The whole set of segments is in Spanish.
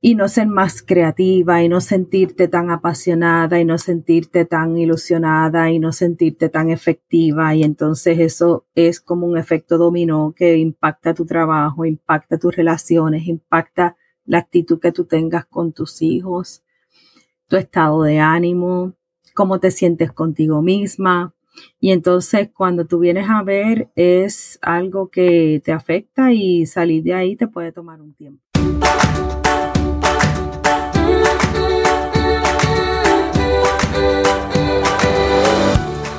y no ser más creativa y no sentirte tan apasionada y no sentirte tan ilusionada y no sentirte tan efectiva y entonces eso es como un efecto dominó que impacta tu trabajo, impacta tus relaciones, impacta la actitud que tú tengas con tus hijos, tu estado de ánimo, cómo te sientes contigo misma. Y entonces cuando tú vienes a ver es algo que te afecta y salir de ahí te puede tomar un tiempo.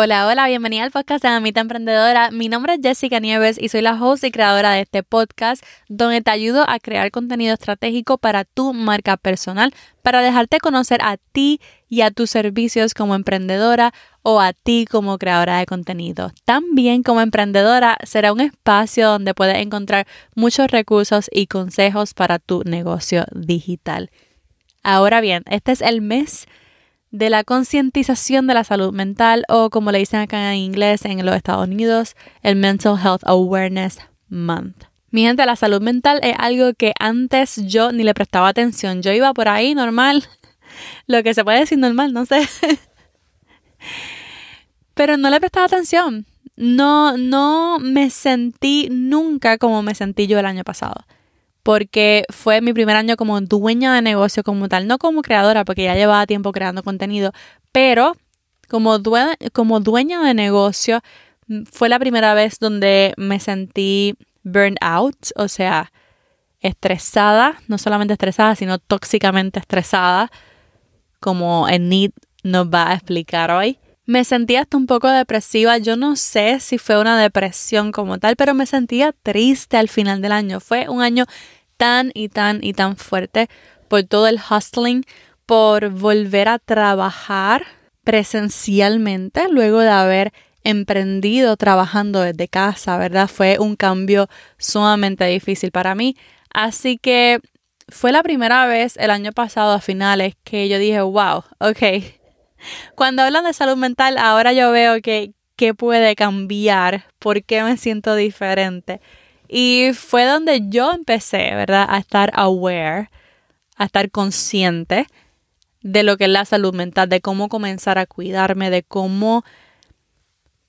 Hola, hola, bienvenida al podcast de Mamita Emprendedora. Mi nombre es Jessica Nieves y soy la host y creadora de este podcast donde te ayudo a crear contenido estratégico para tu marca personal, para dejarte conocer a ti y a tus servicios como emprendedora o a ti como creadora de contenido. También como emprendedora será un espacio donde puedes encontrar muchos recursos y consejos para tu negocio digital. Ahora bien, este es el mes de la concientización de la salud mental o como le dicen acá en inglés en los Estados Unidos, el Mental Health Awareness Month. Mi gente, la salud mental es algo que antes yo ni le prestaba atención. Yo iba por ahí normal, lo que se puede decir normal, no sé. Pero no le prestaba atención. No, no me sentí nunca como me sentí yo el año pasado porque fue mi primer año como dueña de negocio como tal, no como creadora, porque ya llevaba tiempo creando contenido, pero como, como dueña de negocio mm, fue la primera vez donde me sentí burned out, o sea, estresada, no solamente estresada, sino tóxicamente estresada, como Enid nos va a explicar hoy. Me sentía hasta un poco depresiva. Yo no sé si fue una depresión como tal, pero me sentía triste al final del año. Fue un año tan y tan y tan fuerte por todo el hustling, por volver a trabajar presencialmente luego de haber emprendido trabajando desde casa, ¿verdad? Fue un cambio sumamente difícil para mí. Así que fue la primera vez el año pasado a finales que yo dije, wow, ok. Cuando hablan de salud mental, ahora yo veo que, que puede cambiar, por qué me siento diferente. Y fue donde yo empecé, ¿verdad? A estar aware, a estar consciente de lo que es la salud mental, de cómo comenzar a cuidarme, de cómo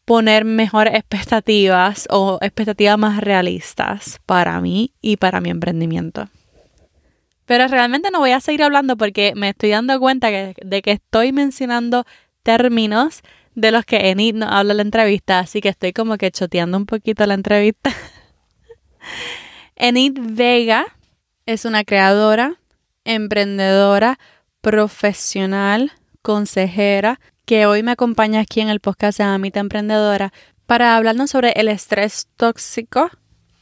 poner mejores expectativas o expectativas más realistas para mí y para mi emprendimiento. Pero realmente no voy a seguir hablando porque me estoy dando cuenta de que estoy mencionando términos de los que Enid no habla en la entrevista, así que estoy como que choteando un poquito la entrevista. Enid Vega es una creadora, emprendedora, profesional, consejera, que hoy me acompaña aquí en el podcast de Amita Emprendedora para hablarnos sobre el estrés tóxico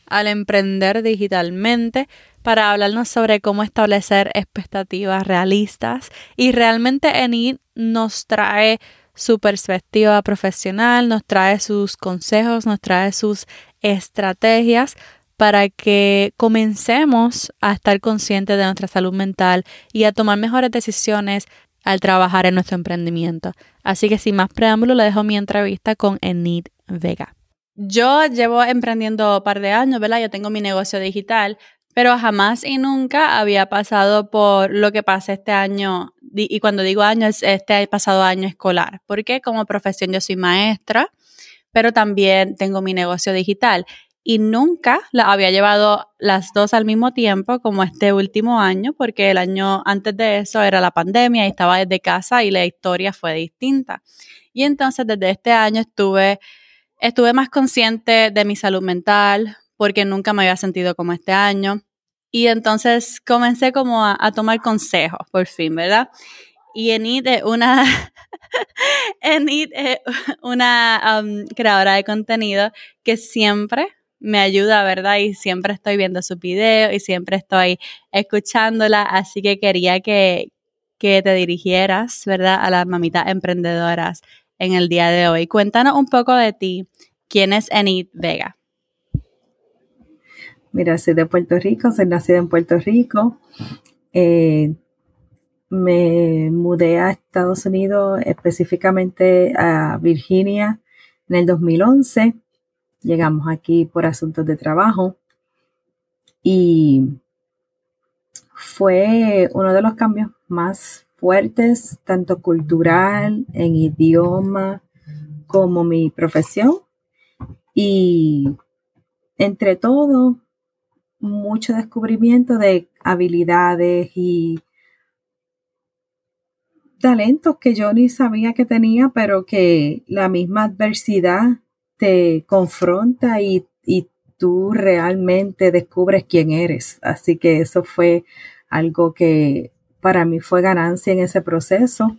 al emprender digitalmente, para hablarnos sobre cómo establecer expectativas realistas. Y realmente Enid nos trae su perspectiva profesional, nos trae sus consejos, nos trae sus estrategias para que comencemos a estar conscientes de nuestra salud mental y a tomar mejores decisiones al trabajar en nuestro emprendimiento. Así que sin más preámbulo, le dejo mi entrevista con Enid Vega. Yo llevo emprendiendo un par de años, ¿verdad? Yo tengo mi negocio digital, pero jamás y nunca había pasado por lo que pasa este año, y cuando digo año es este pasado año escolar, porque como profesión yo soy maestra, pero también tengo mi negocio digital y nunca la había llevado las dos al mismo tiempo como este último año, porque el año antes de eso era la pandemia y estaba desde casa y la historia fue distinta. Y entonces desde este año estuve, estuve más consciente de mi salud mental, porque nunca me había sentido como este año. Y entonces comencé como a, tomar consejos, por fin, ¿verdad? Y Enid es una, Enid es una um, creadora de contenido que siempre me ayuda, ¿verdad? Y siempre estoy viendo sus videos y siempre estoy escuchándola, así que quería que, que te dirigieras, ¿verdad? A las mamitas emprendedoras en el día de hoy. Cuéntanos un poco de ti. ¿Quién es Enid Vega? Mira, soy de Puerto Rico, soy nacida en Puerto Rico. Eh, me mudé a Estados Unidos, específicamente a Virginia, en el 2011. Llegamos aquí por asuntos de trabajo y fue uno de los cambios más fuertes, tanto cultural, en idioma, como mi profesión. Y entre todo, mucho descubrimiento de habilidades y talentos que yo ni sabía que tenía, pero que la misma adversidad te confronta y, y tú realmente descubres quién eres. Así que eso fue algo que para mí fue ganancia en ese proceso.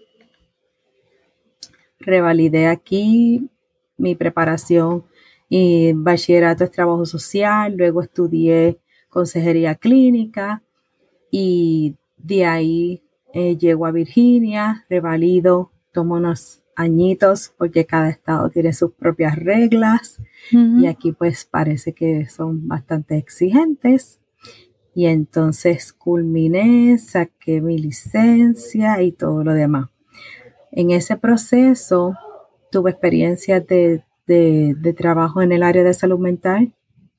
Revalidé aquí mi preparación y bachillerato es trabajo social, luego estudié consejería clínica y de ahí eh, llego a Virginia, revalido, tomo unos añitos porque cada estado tiene sus propias reglas y aquí pues parece que son bastante exigentes. Y entonces culminé, saqué mi licencia y todo lo demás. En ese proceso tuve experiencias de, de trabajo en el área de salud mental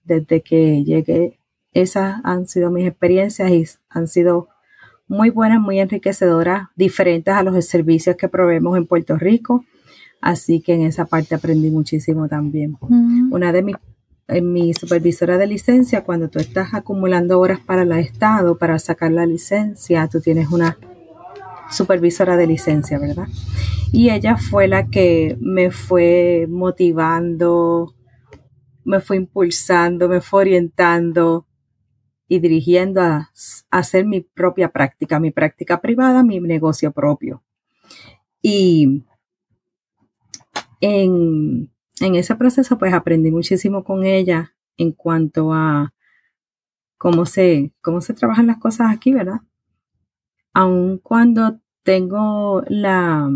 desde que llegué. Esas han sido mis experiencias y han sido muy buenas, muy enriquecedoras, diferentes a los servicios que proveemos en Puerto Rico. Así que en esa parte aprendí muchísimo también. Una de mis mi supervisora de licencia, cuando tú estás acumulando horas para el Estado, para sacar la licencia, tú tienes una supervisora de licencia, ¿verdad? Y ella fue la que me fue motivando, me fue impulsando, me fue orientando y dirigiendo a, hacer mi propia práctica, mi práctica privada, mi negocio propio. Y en, ese proceso pues aprendí muchísimo con ella en cuanto a cómo se, cómo se trabajan las cosas aquí, ¿verdad? Aun cuando tengo la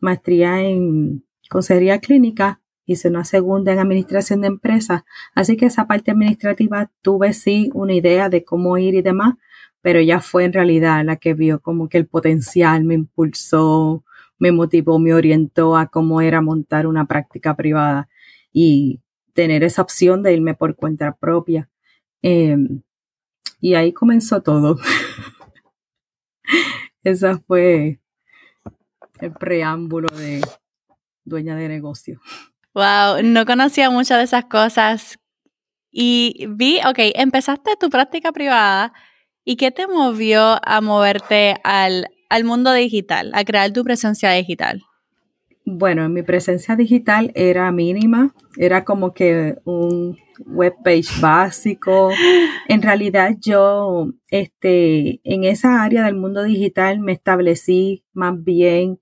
maestría en consejería clínica, hice una segunda en administración de empresas, así que esa parte administrativa tuve sí una idea de cómo ir y demás, pero ella fue en realidad la que vio como que el potencial me impulsó, me motivó, me orientó a cómo era montar una práctica privada y tener esa opción de irme por cuenta propia. Em, y ahí comenzó todo. Esa fue el preámbulo de dueña de negocio. Wow, no conocía muchas de esas cosas. Y vi, ok, empezaste tu práctica privada. ¿Y qué te movió a moverte al, al mundo digital, a crear tu presencia digital? Bueno, mi presencia digital era mínima, era como que un webpage básico. En realidad yo, este, en esa área del mundo digital me establecí más bien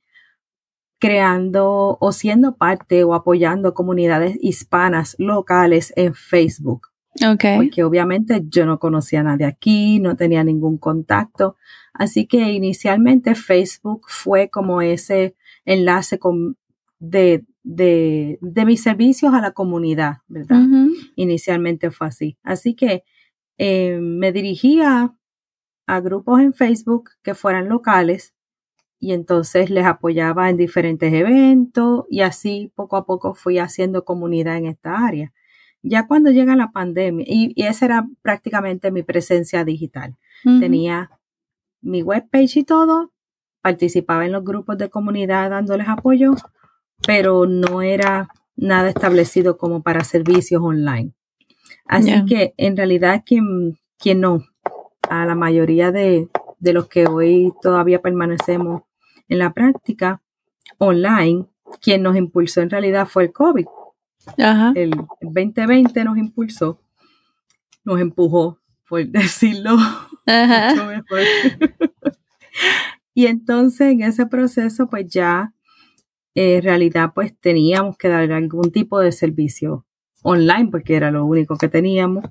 creando o siendo parte o apoyando comunidades hispanas locales en Facebook. Okay. Porque obviamente yo no conocía a nadie aquí, no tenía ningún contacto. Así que inicialmente Facebook fue como ese enlace con, de, de, de, mis servicios a la comunidad, ¿verdad? Inicialmente fue así. Así que eh, me dirigía a grupos en Facebook que fueran locales y entonces les apoyaba en diferentes eventos y así poco a poco fui haciendo comunidad en esta área. Ya cuando llega la pandemia, y, esa era prácticamente mi presencia digital, tenía mi webpage y todo, participaba en los grupos de comunidad dándoles apoyo, pero no era nada establecido como para servicios online. Así que en realidad quien, quien no, a la mayoría de, de los que hoy todavía permanecemos en la práctica online, quien nos impulsó en realidad fue el COVID. El 2020 nos impulsó, nos empujó, por decirlo. y entonces en ese proceso, pues ya eh, en realidad, pues teníamos que dar algún tipo de servicio online porque era lo único que teníamos.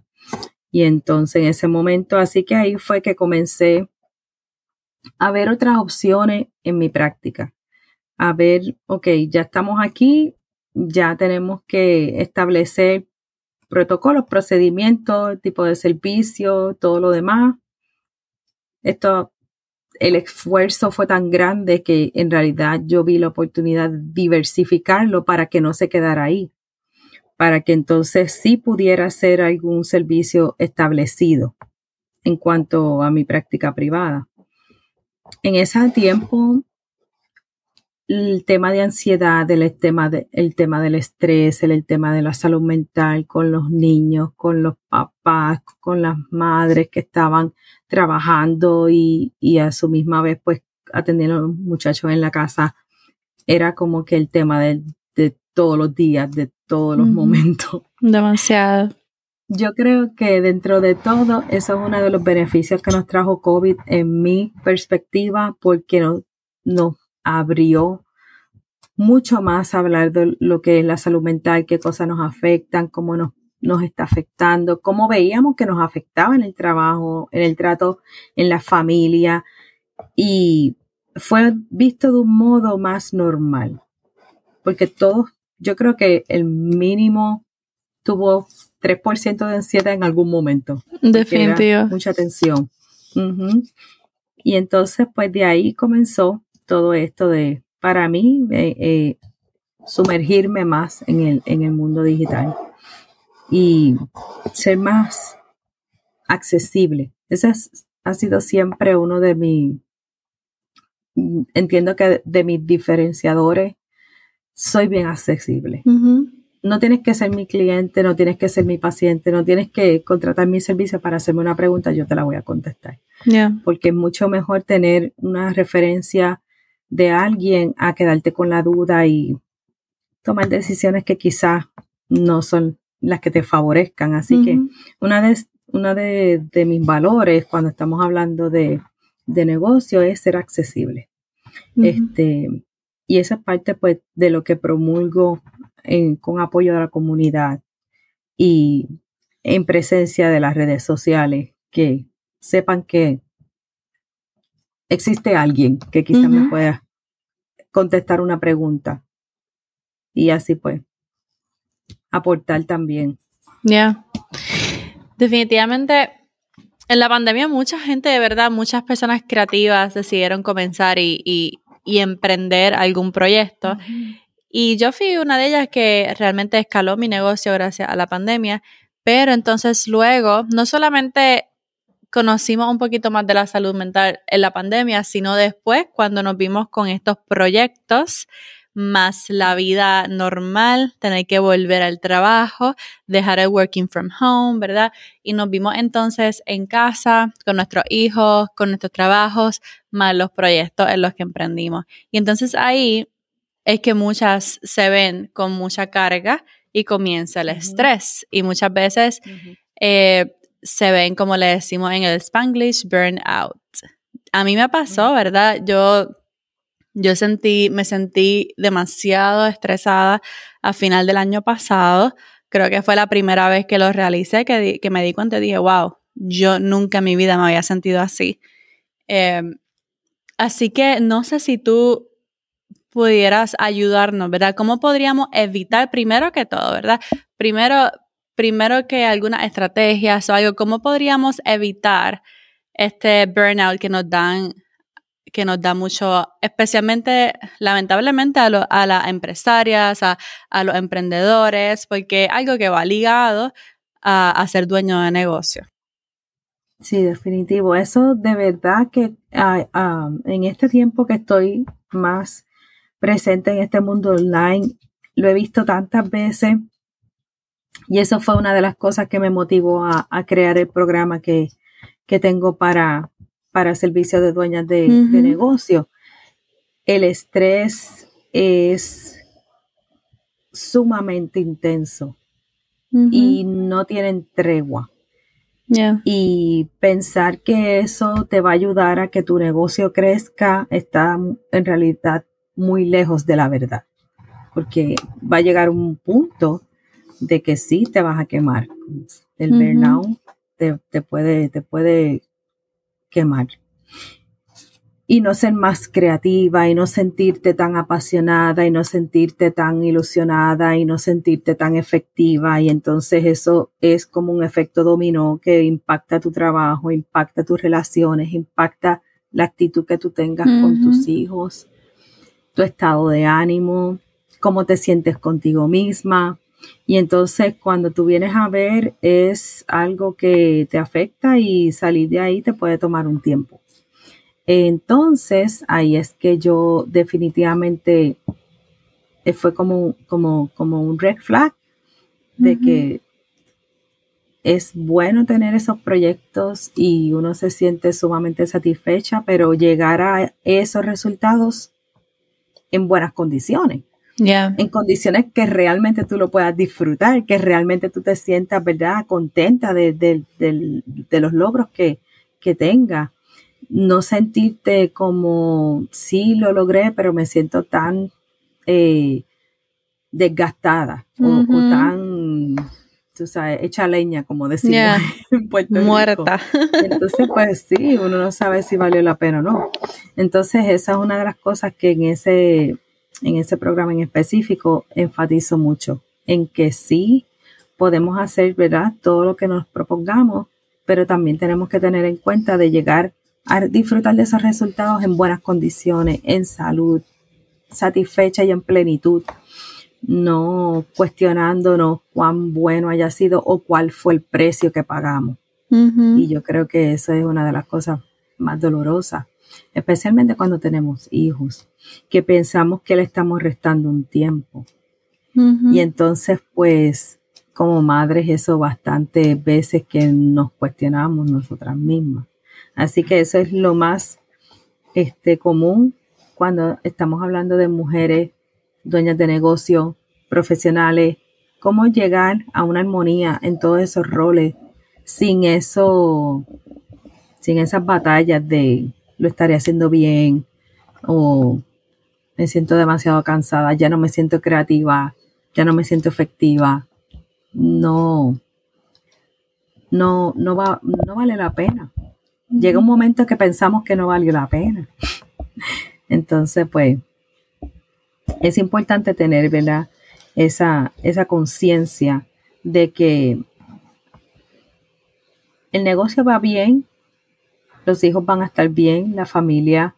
Y entonces en ese momento, así que ahí fue que comencé a ver otras opciones en mi práctica. a ver, ok, ya estamos aquí, ya tenemos que establecer protocolos, procedimientos, tipo de servicio, todo lo demás. Esto, el esfuerzo fue tan grande que en realidad yo vi la oportunidad de diversificarlo para que no se quedara ahí, para que entonces sí pudiera ser algún servicio establecido en cuanto a mi práctica privada. En ese tiempo el tema de ansiedad, el tema, de, el tema del estrés, el, tema de la salud mental con los niños, con los papás, con las madres que estaban trabajando y, a su misma vez pues atendiendo a los muchachos en la casa, era como que el tema de, todos los días, de todos los momentos. Demasiado. Yo creo que dentro de todo, eso es uno de los beneficios que nos trajo COVID en mi perspectiva, porque nos, abrió mucho más hablar de lo que es la salud mental, qué cosas nos afectan, cómo nos está afectando, cómo veíamos que nos afectaba en el trabajo, en el trato, en la familia. Y fue visto de un modo más normal, porque todos, yo creo que el mínimo tuvo 3% de ansiedad en algún momento. Definitivo. Mucha tensión. Y entonces, pues de ahí comenzó todo esto de, para mí, eh, eh, sumergirme más en el, en el mundo digital y ser más accesible. Ese ha sido siempre uno de mis, entiendo que de mis diferenciadores, soy bien accesible. No tienes que ser mi cliente, no tienes que ser mi paciente, no tienes que contratar mi servicio para hacerme una pregunta, yo te la voy a contestar. Porque es mucho mejor tener una referencia de alguien a quedarte con la duda y tomar decisiones que quizás no son las que te favorezcan. Así que una de, una de, mis valores cuando estamos hablando de, negocio es ser accesible. este, y esa es parte pues, de lo que promulgo con apoyo de la comunidad y en presencia de las redes sociales, que sepan que existe alguien que quizá me pueda contestar una pregunta. Y así pues, aportar también. Ya. Definitivamente, en la pandemia mucha gente, de verdad, muchas personas creativas decidieron comenzar y, y, emprender algún proyecto. Y yo fui una de ellas que realmente escaló mi negocio gracias a la pandemia. Pero entonces luego, no solamente conocimos un poquito más de la salud mental en la pandemia, sino después cuando nos vimos con estos proyectos más la vida normal, tener que volver al trabajo, dejar el working from home, ¿verdad? Y nos vimos entonces en casa con nuestros hijos, con nuestros trabajos, más los proyectos en los que emprendimos. Y entonces ahí es que muchas se ven con mucha carga y comienza el estrés. Y muchas veces se ven, como le decimos en el Spanglish, burnout. A mí me pasó, ¿verdad? Yo, yo sentí, me sentí demasiado estresada a final del año pasado. Creo que fue la primera vez que lo realicé, que, que me di cuenta y dije, wow, yo nunca en mi vida me había sentido así. Em, así que no sé si tú pudieras ayudarnos, ¿verdad? ¿Cómo podríamos evitar, primero que todo, ¿verdad? Primero, primero que algunas estrategias o algo, ¿cómo podríamos evitar este burnout que nos dan que nos da mucho, especialmente, lamentablemente, a, a las empresarias, a, los emprendedores, porque algo que va ligado a, ser dueño de negocio. Sí, definitivo. Eso de verdad que en este tiempo que estoy más presente en este mundo online, lo he visto tantas veces. Y eso fue una de las cosas que me motivó a, crear el programa que, tengo para, para servicio de dueñas de, negocio. El estrés es sumamente intenso y no tienen tregua. Y pensar que eso te va a ayudar a que tu negocio crezca está en realidad muy lejos de la verdad, porque va a llegar un punto de que sí te vas a quemar. El burnout te, puede, te puede quemar. y no ser más creativa y no sentirte tan apasionada y no sentirte tan ilusionada y no sentirte tan efectiva y entonces eso es como un efecto dominó que impacta tu trabajo, impacta tus relaciones, impacta la actitud que tú tengas con tus hijos, tu estado de ánimo, cómo te sientes contigo misma. Y entonces cuando tú vienes a ver es algo que te afecta y salir de ahí te puede tomar un tiempo. Entonces, ahí es que yo definitivamente eh, fue como, como, como un red flag de que es bueno tener esos proyectos y uno se siente sumamente satisfecha, pero llegar a esos resultados en buenas condiciones. En condiciones que realmente tú lo puedas disfrutar, que realmente tú te sientas, ¿verdad?, contenta de, de los logros que, que tengas no sentirte como, sí, lo logré, pero me siento tan eh, desgastada o, tan, tú sabes, hecha leña, como decía en Puerto Muerta. Entonces, pues sí, uno no sabe si valió la pena o no. Entonces, esa es una de las cosas que en ese, en ese programa en específico enfatizo mucho, en que sí podemos hacer, ¿verdad? Todo lo que nos propongamos, pero también tenemos que tener en cuenta de llegar a disfrutar de esos resultados en buenas condiciones, en salud, satisfecha y en plenitud, no cuestionándonos cuán bueno haya sido o cuál fue el precio que pagamos. Y yo creo que eso es una de las cosas más dolorosas, especialmente cuando tenemos hijos, que pensamos que le estamos restando un tiempo. Y entonces, pues, como madres, eso bastantes veces que nos cuestionamos nosotras mismas. Así que eso es lo más este, común cuando estamos hablando de mujeres dueñas de negocio, profesionales, cómo llegar a una armonía en todos esos roles sin eso, sin esas batallas de lo estaré haciendo bien o me siento demasiado cansada, ya no me siento creativa, ya no me siento efectiva. No, no, no va, no vale la pena llega un momento que pensamos que no valió la pena. Entonces, pues, es importante tener, ¿verdad? Esa, esa conciencia de que el negocio va bien, los hijos van a estar bien, la familia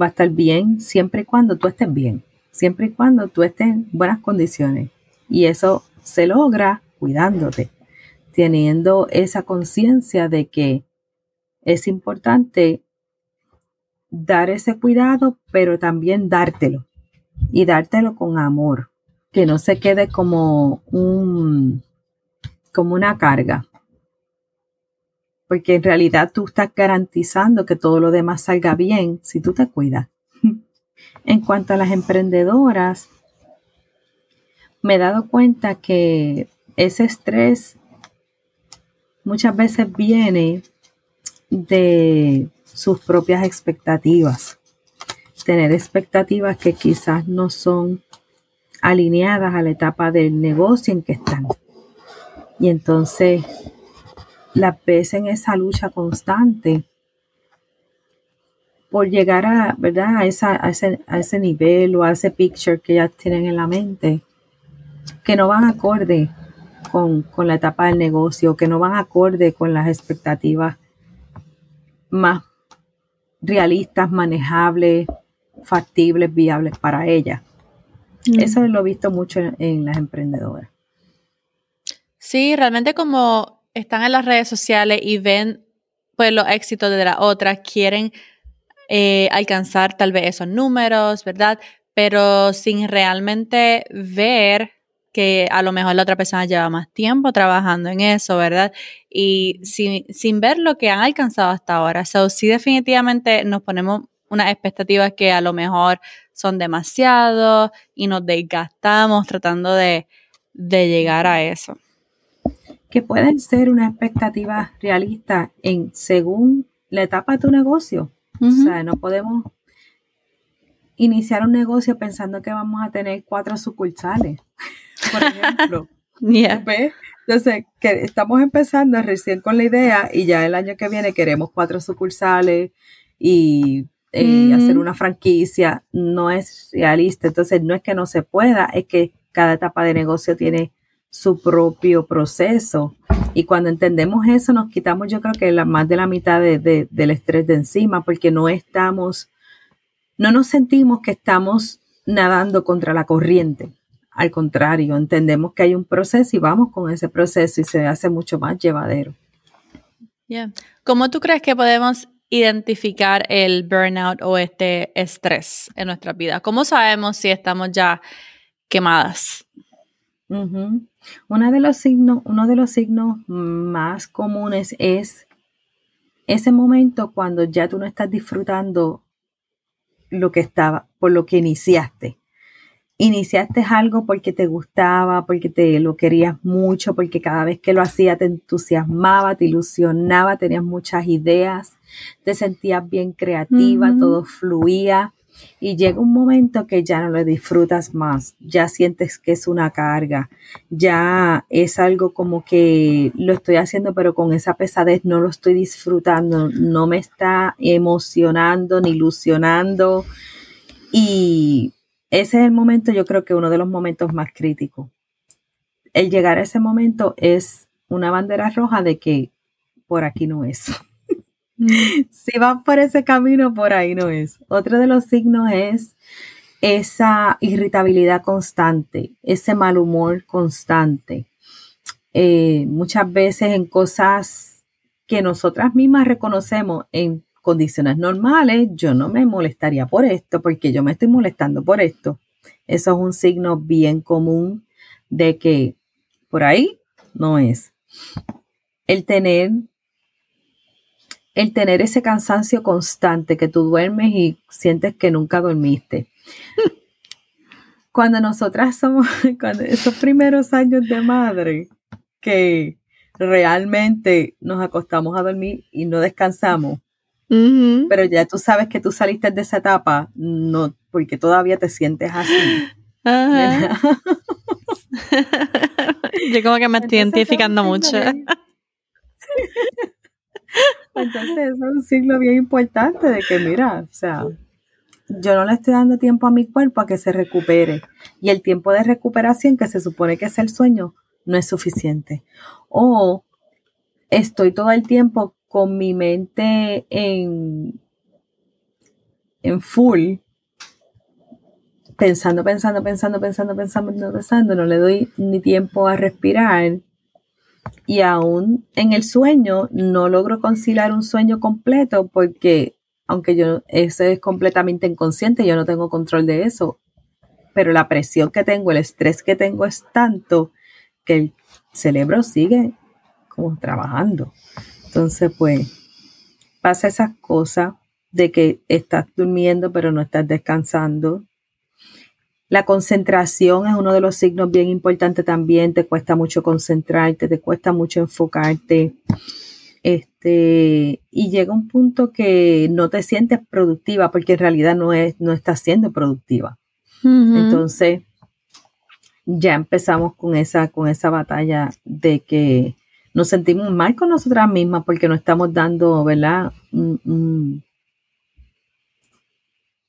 va a estar bien, siempre y cuando tú estés bien, siempre y cuando tú estés en buenas condiciones. Y eso se logra cuidándote, teniendo esa conciencia de que es importante dar ese cuidado, pero también dártelo y dártelo con amor, que no se quede como un como una carga. Porque en realidad tú estás garantizando que todo lo demás salga bien si tú te cuidas. En cuanto a las emprendedoras, me he dado cuenta que ese estrés muchas veces viene de sus propias expectativas. Tener expectativas que quizás no son alineadas a la etapa del negocio en que están. Y entonces las ves en esa lucha constante por llegar a, ¿verdad? A, esa, a, ese, a ese nivel o a ese picture que ya tienen en la mente, que no van acorde con, con la etapa del negocio, que no van acorde con las expectativas más realistas, manejables, factibles, viables para ella. Mm. Eso lo he visto mucho en, las emprendedoras. Sí, realmente como están en las redes sociales y ven pues los éxitos de la otra, quieren eh, alcanzar tal vez esos números, ¿verdad? Pero sin realmente ver que a lo mejor la otra persona lleva más tiempo trabajando en eso, ¿verdad? Y sin, sin ver lo que han alcanzado hasta ahora. So, sí, definitivamente nos ponemos unas expectativas que a lo mejor son demasiado y nos desgastamos tratando de, llegar a eso. Que pueden ser una expectativa realista en según la etapa de tu negocio. O sea, no podemos iniciar un negocio pensando que vamos a tener cuatro sucursales por ejemplo. Entonces, que estamos empezando recién con la idea y ya el año que viene queremos cuatro sucursales y eh, hacer una franquicia, no es realista. Entonces, no es que no se pueda, es que cada etapa de negocio tiene su propio proceso. Y cuando entendemos eso, nos quitamos yo creo que la, más de la mitad del estrés de encima, porque no estamos, no nos sentimos que estamos nadando contra la corriente. Al contrario, entendemos que hay un proceso y vamos con ese proceso y se hace mucho más llevadero. ¿Cómo tú crees que podemos identificar el burnout o este estrés en nuestra vida? ¿Cómo sabemos si estamos ya quemadas? Uno de los signos, uno de los signos más comunes es ese momento cuando ya tú no estás disfrutando lo que estaba, por lo que iniciaste. Iniciaste algo porque te gustaba, porque te lo querías mucho, porque cada vez que lo hacías te entusiasmaba, te ilusionaba, tenías muchas ideas, te sentías bien creativa, todo fluía y llega un momento que ya no lo disfrutas más, ya sientes que es una carga, ya es algo como que lo estoy haciendo pero con esa pesadez no lo estoy disfrutando, no me está emocionando ni ilusionando y ese es el momento, yo creo que uno de los momentos más críticos. El llegar a ese momento es una bandera roja de que por aquí no es. si vas por ese camino, por ahí no es. Otro de los signos es esa irritabilidad constante, ese mal humor constante. Eh, muchas veces en cosas que nosotras mismas reconocemos en condiciones normales, yo no me molestaría por esto, porque yo me estoy molestando por esto. Eso es un signo bien común de que por ahí no es. El tener el tener ese cansancio constante que tú duermes y sientes que nunca dormiste. Cuando nosotras somos, cuando esos primeros años de madre, que realmente nos acostamos a dormir y no descansamos, pero ya tú sabes que tú saliste de esa etapa, no, porque todavía te sientes así. Yo como que me estoy identificando mucho. Entonces, eso es un signo bien importante de que, mira, o sea, yo no le estoy dando tiempo a mi cuerpo a que se recupere. Y el tiempo de recuperación, que se supone que es el sueño, no es suficiente. O estoy todo el tiempo con mi mente en, en full, pensando, pensando, pensando, pensando, pensando, pensando, no le doy ni tiempo a respirar y aún en el sueño no logro conciliar un sueño completo porque aunque yo eso es completamente inconsciente, yo no tengo control de eso, pero la presión que tengo, el estrés que tengo es tanto que el cerebro sigue como trabajando. Entonces, pues pasa esas cosas de que estás durmiendo pero no estás descansando, la concentración es uno de los signos bien importantes también. Te cuesta mucho concentrarte, te cuesta mucho enfocarte. Este, y llega un punto que no te sientes productiva porque en realidad no, es, no estás siendo productiva. Entonces, ya empezamos con esa, con esa batalla de que nos sentimos mal con nosotras mismas porque no estamos dando, ¿verdad?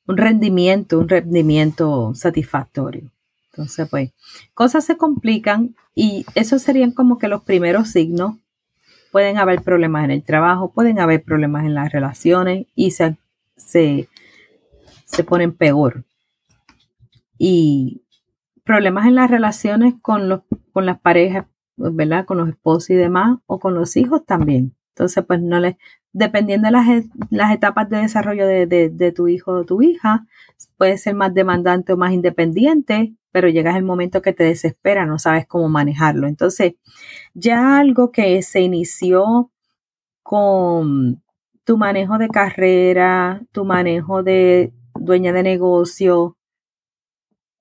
Un rendimiento, un rendimiento satisfactorio. Entonces, pues, cosas se complican y esos serían como que los primeros signos. Pueden haber problemas en el trabajo, pueden haber problemas en las relaciones y se, se, ponen peor. Y problemas en las relaciones con, los, con las parejas, ¿verdad? Con los esposos y demás, o con los hijos también. Entonces, pues no les, dependiendo de las, las etapas de desarrollo de, tu hijo o tu hija, puede ser más demandante o más independiente, pero llegas el momento que te desespera, no sabes cómo manejarlo. Entonces, ya algo que se inició con tu manejo de carrera, tu manejo de dueña de negocio,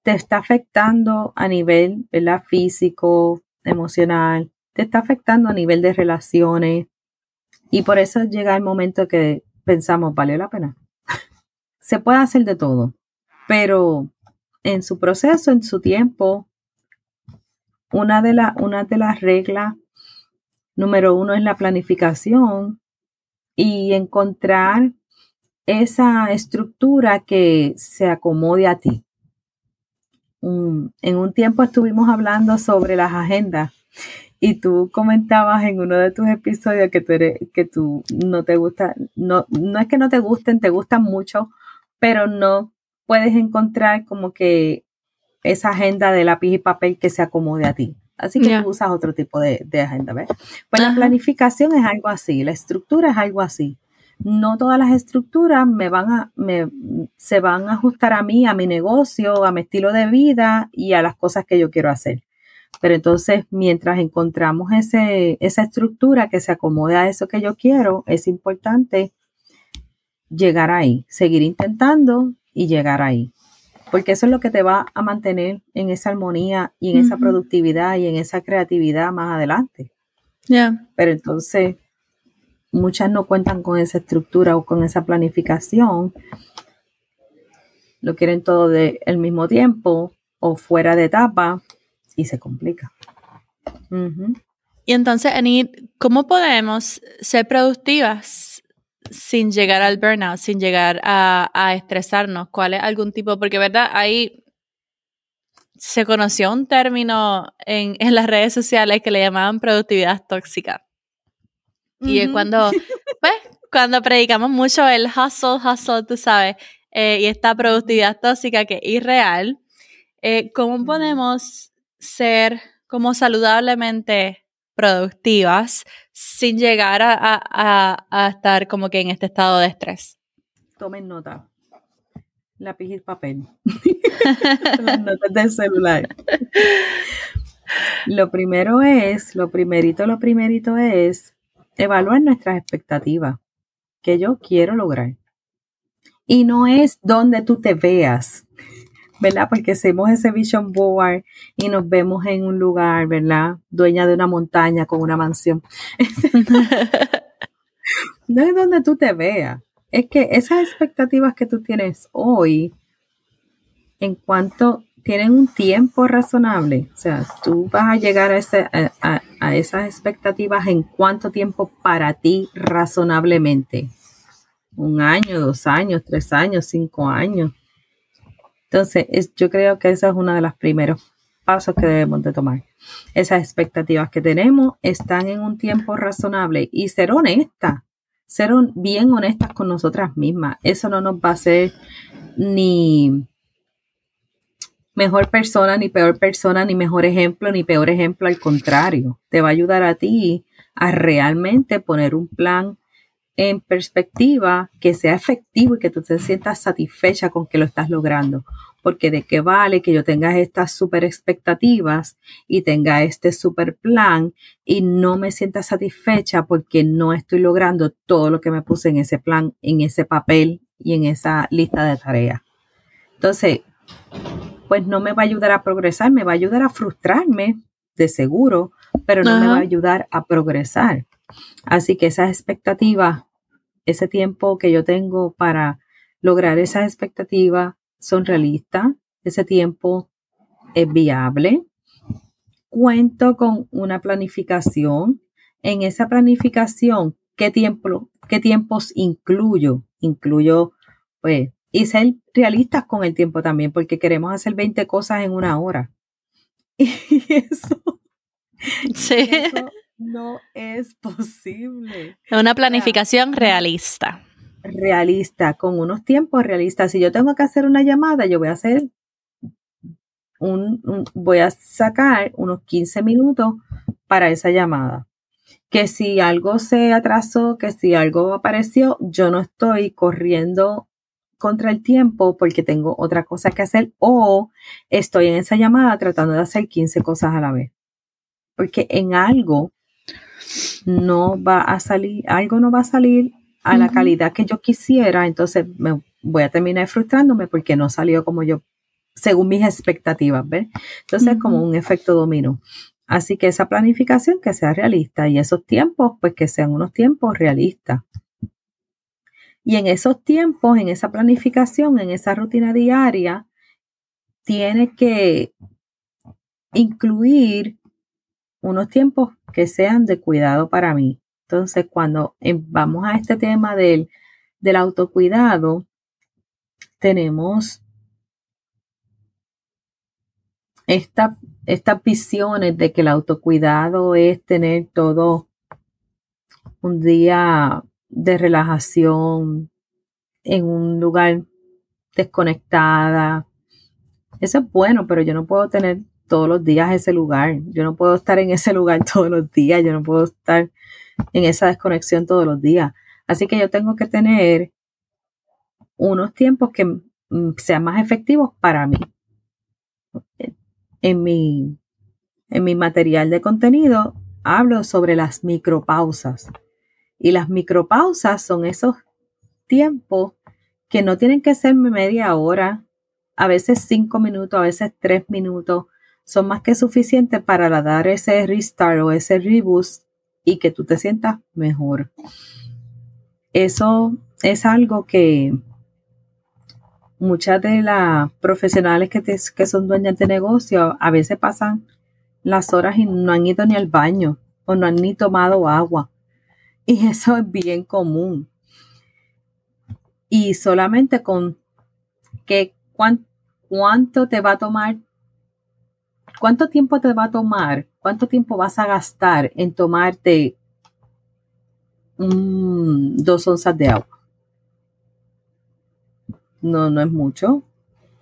te está afectando a nivel físico, emocional, te está afectando a nivel de relaciones, y por eso llega el momento que pensamos, ¿vale la pena? Se puede hacer de todo, pero en su proceso, en su tiempo, una de, las reglas número uno es la planificación y encontrar esa estructura que se acomode a ti. en un tiempo estuvimos hablando sobre las agendas y tú comentabas en uno de tus episodios que tú, que tú no te gusta, no, no es que no te gusten, te gustan mucho, pero no puedes encontrar como que esa agenda de lápiz y papel que se acomode a ti. Así que tú usas otro tipo de, agenda, ¿ves? Pues la planificación es algo así, la estructura es algo así. No todas las estructuras me van a, me, se van a ajustar a mí, a mi negocio, a mi estilo de vida y a las cosas que yo quiero hacer. Pero entonces, mientras encontramos ese, esa estructura que se acomode a eso que yo quiero, es importante llegar ahí, seguir intentando y llegar ahí porque eso es lo que te va a mantener en esa armonía y en esa productividad y en esa creatividad más adelante. Pero entonces, muchas no cuentan con esa estructura o con esa planificación. Lo quieren todo del mismo tiempo o fuera de etapa y se complica. Y entonces, Anit, ¿cómo podemos ser productivas sin llegar al burnout, sin llegar a, estresarnos? ¿Cuál es algún tipo? Porque, ¿verdad? Ahí se conoció un término en, las redes sociales que le llamaban productividad tóxica. Y es cuando, pues, cuando predicamos mucho el hustle, hustle, tú sabes, eh, y esta productividad tóxica que es irreal, eh, ¿cómo podemos ser como saludablemente productivas sin llegar a, estar como que en este estado de estrés. Tomen nota. Lápiz y papel. Las notas del celular. Lo primero es, lo primerito, lo primerito es evaluar nuestras expectativas. que yo quiero lograr? Y no es donde tú te veas. ¿Verdad? Porque hacemos ese vision board y nos vemos en un lugar, ¿verdad? Dueña de una montaña con una mansión. no es donde tú te veas. Es que esas expectativas que tú tienes hoy, en cuanto tienen un tiempo razonable, o sea, tú vas a llegar a, ese, a esas expectativas en cuánto tiempo para ti razonablemente. Un año, dos años, tres años, cinco años entonces, yo creo que ese es uno de los primeros pasos que debemos de tomar. Esas expectativas que tenemos están en un tiempo razonable y ser honesta, ser bien honestas con nosotras mismas. Eso no nos va a hacer ni mejor persona, ni peor persona, ni mejor ejemplo, ni peor ejemplo. Al contrario, te va a ayudar a ti a realmente poner un plan en perspectiva que sea efectivo y que tú te sientas satisfecha con que lo estás logrando. Porque de qué vale que yo tenga estas super expectativas y tenga este super plan y no me sienta satisfecha porque no estoy logrando todo lo que me puse en ese plan, en ese papel y en esa lista de tareas. Entonces, pues no me va a ayudar a progresar, me va a ayudar a frustrarme, de seguro, pero no me va a ayudar a progresar. Así que esas expectativas ese tiempo que yo tengo para lograr esas expectativas son realistas, ese tiempo es viable. Cuento con una planificación. En esa planificación, ¿qué, tiempo, qué tiempos incluyo? Incluyo, pues, y ser realistas con el tiempo también, porque queremos hacer 20 cosas en una hora. Y eso, sí no es posible. Una planificación realista. Realista, con unos tiempos realistas. Si yo tengo que hacer una llamada, yo voy a hacer un, voy a sacar unos 15 minutos para esa llamada. Que si algo se atrasó, que si algo apareció, yo no estoy corriendo contra el tiempo porque tengo otra cosa que hacer o estoy en esa llamada tratando de hacer 15 cosas a la vez. Porque en algo no va a salir, algo no va a salir a la calidad que yo quisiera, entonces me voy a terminar frustrándome porque no salió como yo, según mis expectativas, ¿ves? Entonces es como un efecto dominó. Así que esa planificación que sea realista y esos tiempos, pues que sean unos tiempos realistas. Y en esos tiempos, en esa planificación, en esa rutina diaria, tiene que incluir unos tiempos que sean de cuidado para mí. Entonces, cuando vamos a este tema del del autocuidado, tenemos esta, estas visiones de que el autocuidado es tener todo un día de relajación en un lugar desconectada. Eso es bueno, pero yo no puedo tener todos los días ese lugar. Yo no puedo estar en ese lugar todos los días. Yo no puedo estar en esa desconexión todos los días. Así que yo tengo que tener unos tiempos que mm, sean más efectivos para mí. En mi, en mi material de contenido hablo sobre las micropausas. Y las micropausas son esos tiempos que no tienen que ser media hora, a veces cinco minutos, a veces tres minutos, son más que suficientes para dar ese restart o ese reboost y que tú te sientas mejor. Eso es algo que muchas de las profesionales que, que son dueñas de negocio a veces pasan las horas y no han ido ni al baño o no han ni tomado agua. Y eso es bien común. Y solamente con que cuánto te va a tomar, cuánto tiempo te va a tomar, cuánto tiempo vas a gastar en tomarte dos onzas de agua. No, no es mucho.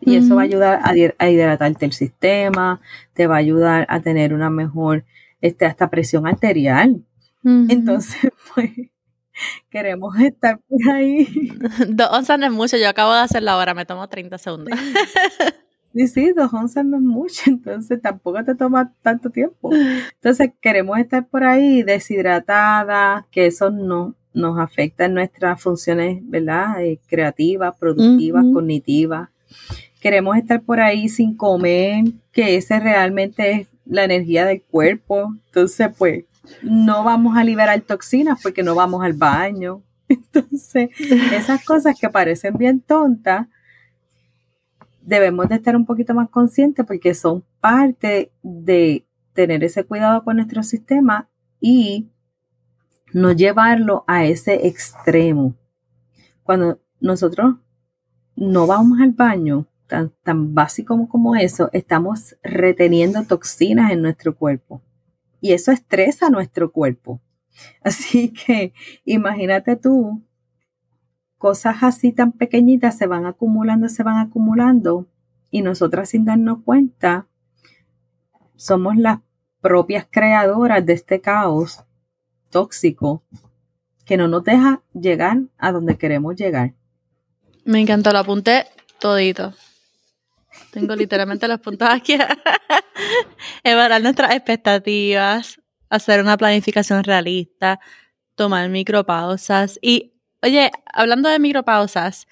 Y eso va a ayudar a, a, hidratarte el sistema, te va a ayudar a tener una mejor, este, hasta presión arterial. Entonces, pues, queremos estar por ahí. Dos onzas no es mucho, yo acabo de hacerlo ahora, me tomo 30 segundos. Sí, sí, dos onzas no es mucho, entonces tampoco te toma tanto tiempo. Entonces queremos estar por ahí deshidratada, que eso no nos afecta en nuestras funciones, ¿verdad? Eh, creativas, productivas, cognitivas. Queremos estar por ahí sin comer, que ese realmente es la energía del cuerpo. Entonces, pues, no vamos a liberar toxinas porque no vamos al baño. Entonces, esas cosas que parecen bien tontas, debemos de estar un poquito más conscientes porque son parte de tener ese cuidado con nuestro sistema y no llevarlo a ese extremo. Cuando nosotros no vamos al baño, tan, tan básico como eso, estamos reteniendo toxinas en nuestro cuerpo y eso estresa nuestro cuerpo. Así que imagínate tú, cosas así tan pequeñitas se van acumulando, se van acumulando y nosotras sin darnos cuenta somos las propias creadoras de este caos tóxico que no nos deja llegar a donde queremos llegar. Me encantó, lo apunté todito. Tengo literalmente los puntos aquí. Evaluar nuestras expectativas, hacer una planificación realista, tomar micropausas. Y, oye, hablando de micropausas,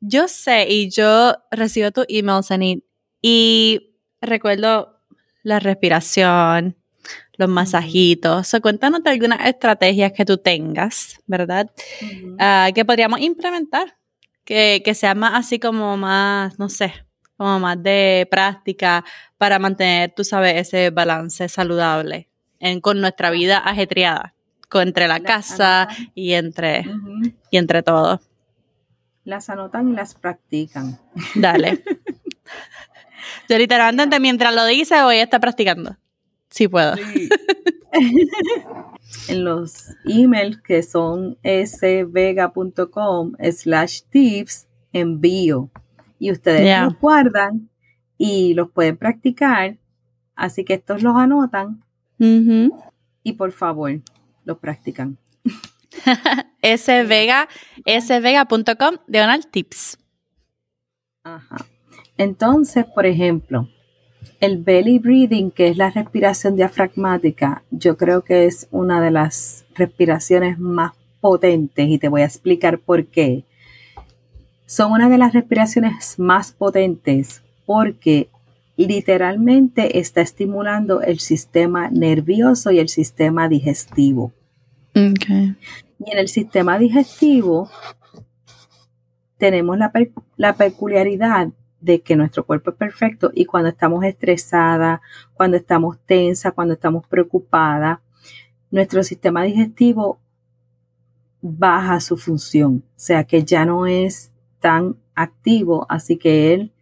yo sé y yo recibo tu email, Sanit, y recuerdo la respiración, los masajitos. cuéntanos de algunas estrategias que tú tengas, ¿verdad? Ah, que podríamos implementar. Que, que sea más así como más, no sé, como más de práctica para mantener, tú sabes, ese balance saludable en, con nuestra vida ajetreada, entre la casa y entre, y entre todo. Las anotan y las practican. Dale. Yo literalmente mientras lo dice voy a estar practicando. Si puedo. en los emails que son svega.com slash tips envío y ustedes los guardan y los pueden practicar. Así que estos los anotan y por favor los practican. svega, svega.com diagonal tips. Ajá. Entonces, por ejemplo, el belly breathing, que es la respiración diafragmática, yo creo que es una de las respiraciones más potentes y te voy a explicar por qué son una de las respiraciones más potentes porque literalmente está estimulando el sistema nervioso y el sistema digestivo. Y en el sistema digestivo tenemos la, la, peculiaridad de que nuestro cuerpo es perfecto y cuando estamos estresadas, cuando estamos tensa, cuando estamos preocupadas, nuestro sistema digestivo baja su función, o sea que ya no es tan activo, así que él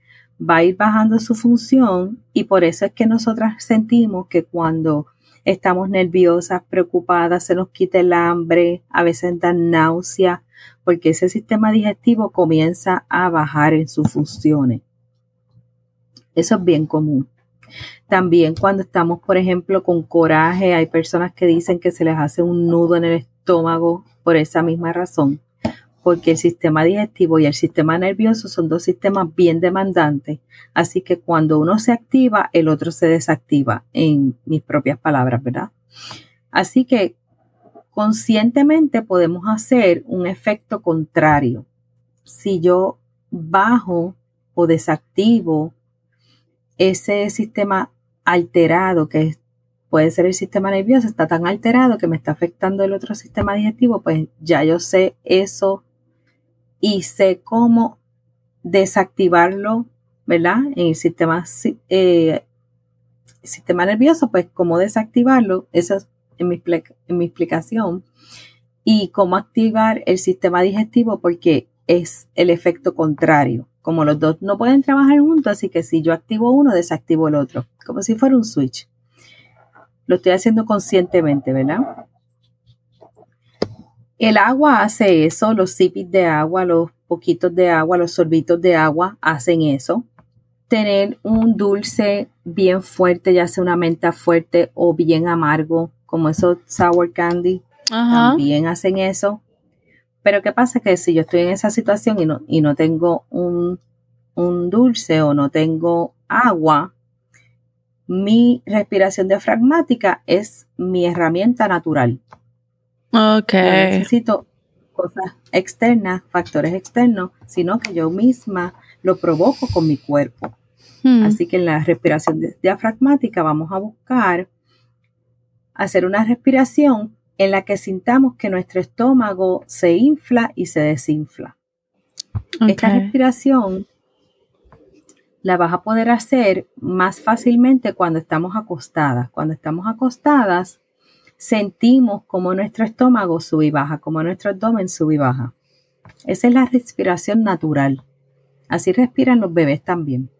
va a ir bajando su función y por eso es que nosotras sentimos que cuando estamos nerviosas, preocupadas, se nos quita el hambre, a veces dan náusea, porque ese sistema digestivo comienza a bajar en sus funciones. Eso es bien común. También cuando estamos, por ejemplo, con coraje, hay personas que dicen que se les hace un nudo en el estómago por esa misma razón, porque el sistema digestivo y el sistema nervioso son dos sistemas bien demandantes, así que cuando uno se activa, el otro se desactiva, en mis propias palabras, ¿verdad? Así que conscientemente podemos hacer un efecto contrario. Si yo bajo o desactivo ese sistema alterado que puede ser el sistema nervioso, está tan alterado que me está afectando el otro sistema digestivo, pues ya yo sé eso y sé cómo desactivarlo, ¿verdad? En el sistema, eh, sistema nervioso, pues cómo desactivarlo, eso es en mi, en mi explicación, y cómo activar el sistema digestivo porque es el efecto contrario. Como los dos no pueden trabajar juntos, así que si yo activo uno, desactivo el otro, como si fuera un switch. Lo estoy haciendo conscientemente, ¿verdad? El agua hace eso, los sipis de agua, los poquitos de agua, los sorbitos de agua hacen eso. Tener un dulce bien fuerte, ya sea una menta fuerte o bien amargo, como esos sour candy, también hacen eso. Pero ¿qué pasa? Que si yo estoy en esa situación y no, y no tengo un, un dulce o no tengo agua, mi respiración diafragmática es mi herramienta natural. Ok. No necesito cosas externas, factores externos, sino que yo misma lo provoco con mi cuerpo. Hmm. Así que en la respiración diafragmática vamos a buscar hacer una respiración en la que sintamos que nuestro estómago se infla y se desinfla. Esta respiración la vas a poder hacer más fácilmente cuando estamos acostadas. Cuando estamos acostadas, sentimos como nuestro estómago sube y baja, como nuestro abdomen sube y baja. Esa es la respiración natural. Así respiran los bebés también.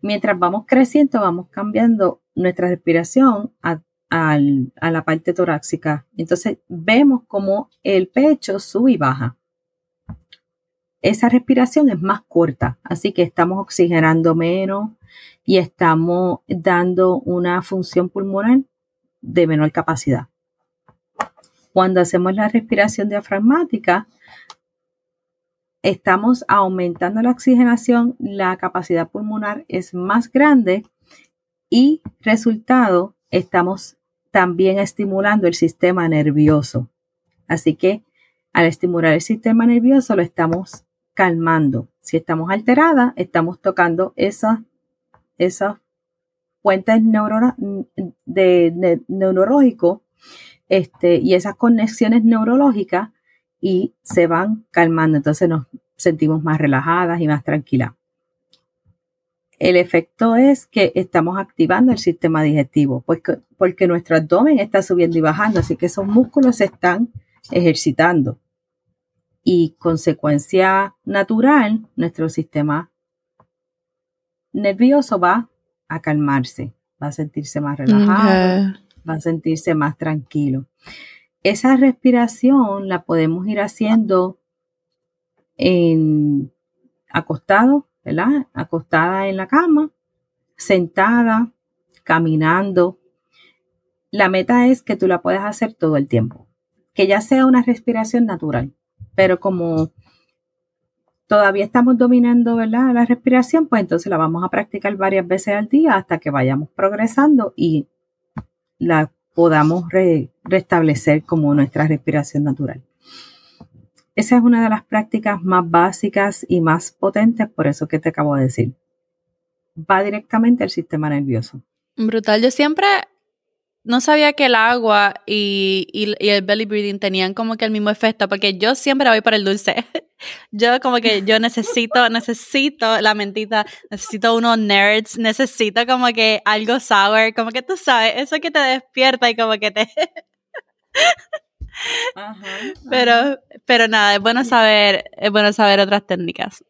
Mientras vamos creciendo, vamos cambiando nuestra respiración a a la parte torácica. Entonces vemos como el pecho sube y baja. Esa respiración es más corta, así que estamos oxigenando menos y estamos dando una función pulmonar de menor capacidad. Cuando hacemos la respiración diafragmática, estamos aumentando la oxigenación, la capacidad pulmonar es más grande y resultado, estamos también estimulando el sistema nervioso. Así que al estimular el sistema nervioso lo estamos calmando. Si estamos alteradas, estamos tocando esas esa puentes de, neurológicos este, y esas conexiones neurológicas y se van calmando. Entonces nos sentimos más relajadas y más tranquilas. El efecto es que estamos activando el sistema digestivo, porque, porque nuestro abdomen está subiendo y bajando, así que esos músculos se están ejercitando. Y consecuencia natural, nuestro sistema nervioso va a calmarse, va a sentirse más relajado, va a sentirse más tranquilo. Esa respiración la podemos ir haciendo en acostado Acostada en la cama, sentada, caminando. La meta es que tú la puedas hacer todo el tiempo, que ya sea una respiración natural, pero como todavía estamos dominando ¿verdad? la respiración, pues entonces la vamos a practicar varias veces al día hasta que vayamos progresando y la podamos restablecer como nuestra respiración natural. Esa es una de las prácticas más básicas y más potentes, por eso que te acabo de decir. Va directamente al sistema nervioso. Brutal. Yo siempre no sabía que el agua y, el belly breathing tenían como que el mismo efecto, porque yo siempre voy por el dulce. yo como que yo necesito, necesito la mentita, necesito unos nerds, necesito como que algo sour, como que tú sabes, eso que te despierta y como que te... Pero, pero nada, es bueno saber, es bueno saber otras técnicas.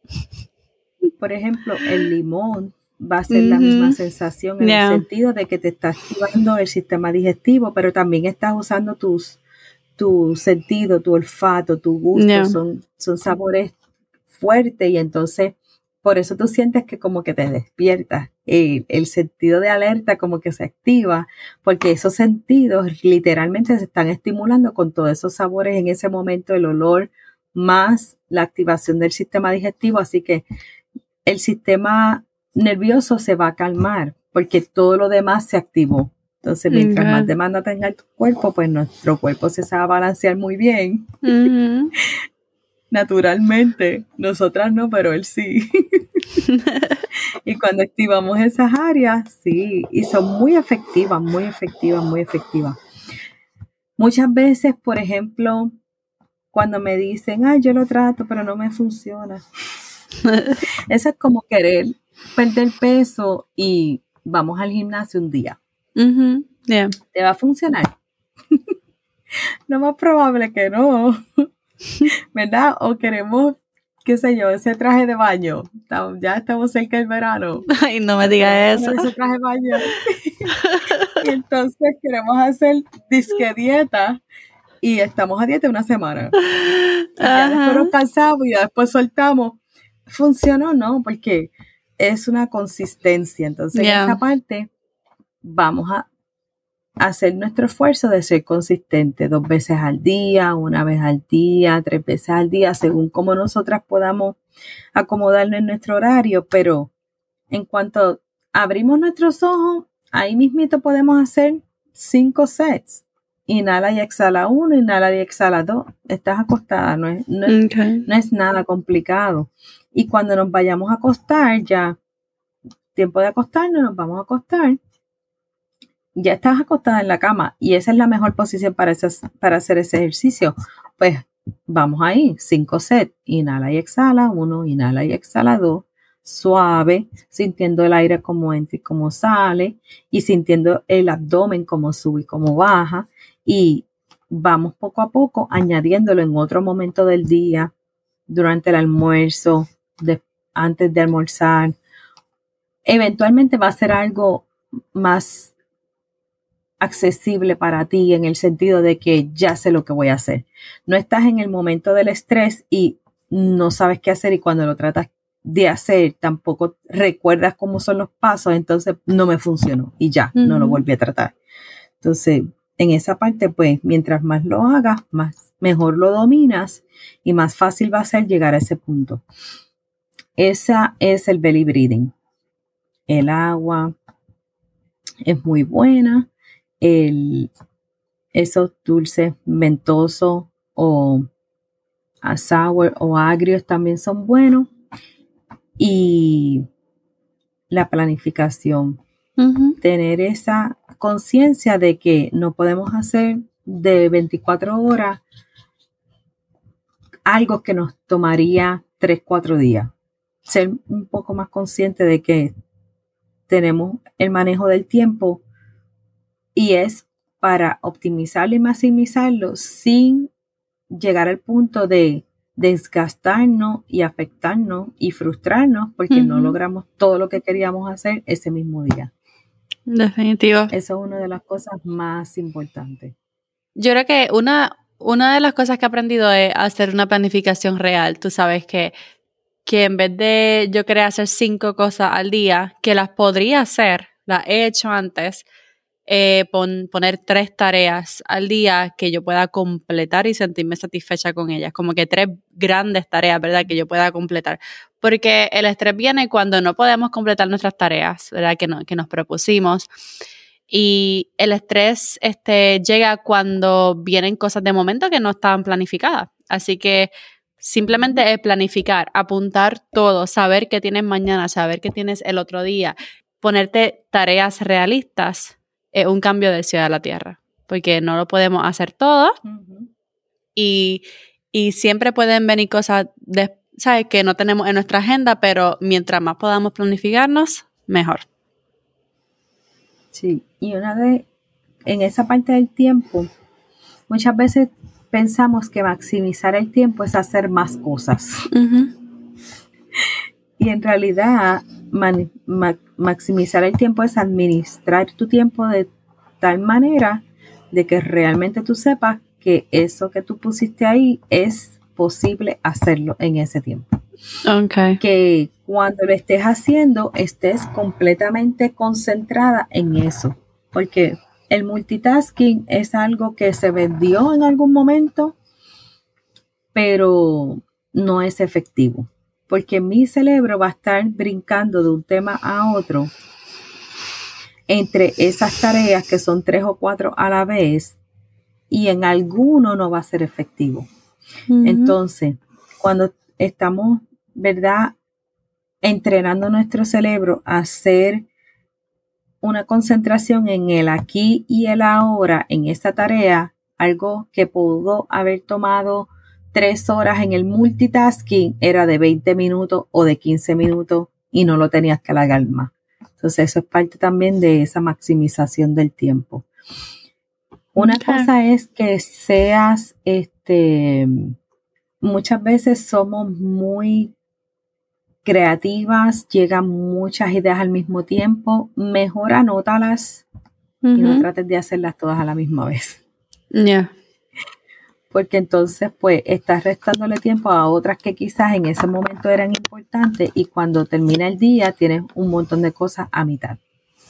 Por ejemplo, el limón va a ser la misma sensación en el sentido de que te está activando el sistema digestivo, pero también estás usando tus tu sentido, tu olfato, tu gusto, son, son sabores fuertes y entonces por eso tú sientes que como que te despiertas, el, el sentido de alerta como que se activa, porque esos sentidos literalmente se están estimulando con todos esos sabores en ese momento, el olor más la activación del sistema digestivo, así que el sistema nervioso se va a calmar porque todo lo demás se activó. Entonces, mientras más demanda tenga tu cuerpo, pues nuestro cuerpo se sabe balancear muy bien. Naturalmente, nosotras no, pero él sí. y cuando activamos esas áreas, sí, y son muy efectivas, muy efectivas, muy efectivas. Muchas veces, por ejemplo, cuando me dicen, ay, yo lo trato, pero no me funciona. Eso es como querer perder peso y vamos al gimnasio un día. ¿Te va a funcionar? Lo más probable que no. ¿Verdad? O queremos, qué sé yo, ese traje de baño. Ya estamos cerca del verano. Ay, no me digas eso. Ese traje de baño. y entonces queremos hacer disque dieta y estamos a dieta una semana. Y ya después nos cansamos y ya después soltamos. ¿Funcionó? No, porque es una consistencia. Entonces, en esa parte vamos a hacer nuestro esfuerzo de ser consistente dos veces al día, una vez al día, tres veces al día, según como nosotras podamos acomodarnos en nuestro horario, pero en cuanto abrimos nuestros ojos, ahí mismito podemos hacer cinco sets. Inhala y exhala uno, inhala y exhala dos. Estás acostada, no es, no es nada complicado. Y cuando nos vayamos a acostar, ya tiempo de acostarnos, nos vamos a acostar. Ya estás acostada en la cama y esa es la mejor posición para, para hacer ese ejercicio, pues vamos ahí, cinco sets, inhala y exhala, uno, inhala y exhala, dos, suave, sintiendo el aire como entra y como sale y sintiendo el abdomen como sube y como baja y vamos poco a poco añadiéndolo en otro momento del día, durante el almuerzo, antes de almorzar. Eventualmente va a ser algo más accesible para ti en el sentido de que ya sé lo que voy a hacer. No estás en el momento del estrés y no sabes qué hacer y cuando lo tratas de hacer tampoco recuerdas cómo son los pasos, entonces no me funcionó y ya, no lo volví a tratar. Entonces, en esa parte, pues, mientras más lo hagas, más mejor lo dominas y más fácil va a ser llegar a ese punto. Esa es el belly breathing. El agua es muy buena el, esos dulces mentosos o a sour o agrios también son buenos. Y la planificación. Tener esa conciencia de que no podemos hacer de 24 horas algo que nos tomaría 3, 4 días. Ser un poco más consciente de que tenemos el manejo del tiempo y es para optimizarlo y maximizarlo sin llegar al punto de desgastarnos y afectarnos y frustrarnos porque no logramos todo lo que queríamos hacer ese mismo día. Definitivo. Eso es una de las cosas más importantes. Yo creo que una, una de las cosas que he aprendido es hacer una planificación real. Tú sabes que, que en vez de yo querer hacer cinco cosas al día, que las podría hacer, las he hecho antes, eh, poner tres tareas al día que yo pueda completar y sentirme satisfecha con ellas, como que tres grandes tareas, ¿verdad? Que yo pueda completar. Porque el estrés viene cuando no podemos completar nuestras tareas, ¿verdad? Que, no, que nos propusimos. Y el estrés este, llega cuando vienen cosas de momento que no estaban planificadas. Así que simplemente es planificar, apuntar todo, saber qué tienes mañana, saber qué tienes el otro día, ponerte tareas realistas es un cambio del cielo a la tierra, porque no lo podemos hacer todo y, siempre pueden venir cosas ¿sabes? que no tenemos en nuestra agenda, pero mientras más podamos planificarnos, mejor. Sí, y una vez en esa parte del tiempo, muchas veces pensamos que maximizar el tiempo es hacer más cosas. Y en realidad, maximizar el tiempo es administrar tu tiempo de tal manera de que realmente tú sepas que eso que tú pusiste ahí es posible hacerlo en ese tiempo. Okay. Que cuando lo estés haciendo estés completamente concentrada en eso. Porque el multitasking es algo que se vendió en algún momento, pero no es efectivo. Porque mi cerebro va a estar brincando de un tema a otro entre esas tareas que son tres o cuatro a la vez y en alguno no va a ser efectivo. Entonces, cuando estamos, ¿verdad? Entrenando nuestro cerebro a hacer una concentración en el aquí y el ahora en esta tarea, algo que pudo haber tomado tres horas en el multitasking era de 20 minutos o de 15 minutos y no lo tenías que alargar más. Entonces eso es parte también de esa maximización del tiempo. Una cosa es que seas, este, muchas veces somos muy creativas, llegan muchas ideas al mismo tiempo, mejor anótalas y no trates de hacerlas todas a la misma vez. Ya. Porque entonces, pues, estás restándole tiempo a otras que quizás en ese momento eran importantes y cuando termina el día tienes un montón de cosas a mitad.